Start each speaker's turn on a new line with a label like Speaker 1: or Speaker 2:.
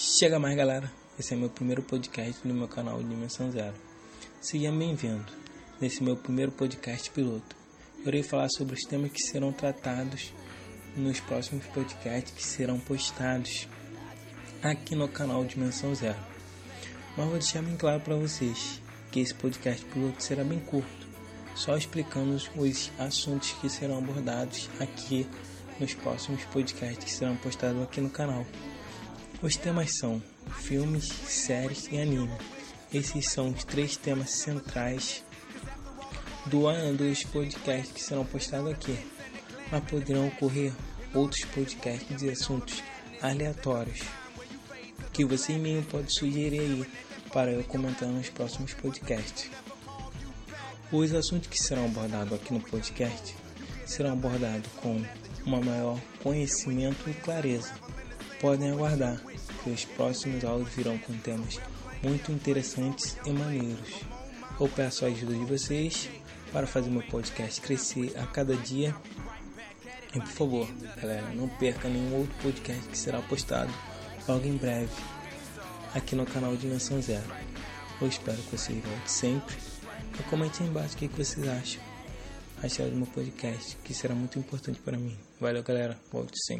Speaker 1: Chega mais, galera. Esse é meu primeiro podcast no meu canal Dimensão Zero. Seja bem-vindo. Nesse meu primeiro podcast piloto, eu irei falar sobre os temas que serão tratados nos próximos podcasts que serão postados aqui no canal Dimensão Zero. Mas vou deixar bem claro para vocês que esse podcast piloto será bem curto, só explicando os assuntos que serão abordados aqui nos próximos podcasts que serão postados aqui no canal. Os temas são filmes, séries e anime. Esses são os três temas centrais do ano dos podcasts que serão postados aqui. Mas poderão ocorrer outros podcasts de assuntos aleatórios que você mesmo pode sugerir aí para eu comentar nos próximos podcasts. Os assuntos que serão abordados aqui no podcast serão abordados com uma maior conhecimento e clareza. Podem aguardar que os próximos áudios virão com temas muito interessantes e maneiros. Eu peço a ajuda de vocês para fazer meu podcast crescer a cada dia. E por favor, galera, não perca nenhum outro podcast que será postado logo em breve aqui no canal Dimensão Zero. Eu espero que vocês voltem sempre. E comente aí embaixo o que vocês acham. Acharam do meu podcast, que será muito importante para mim. Valeu, galera. Volte sempre.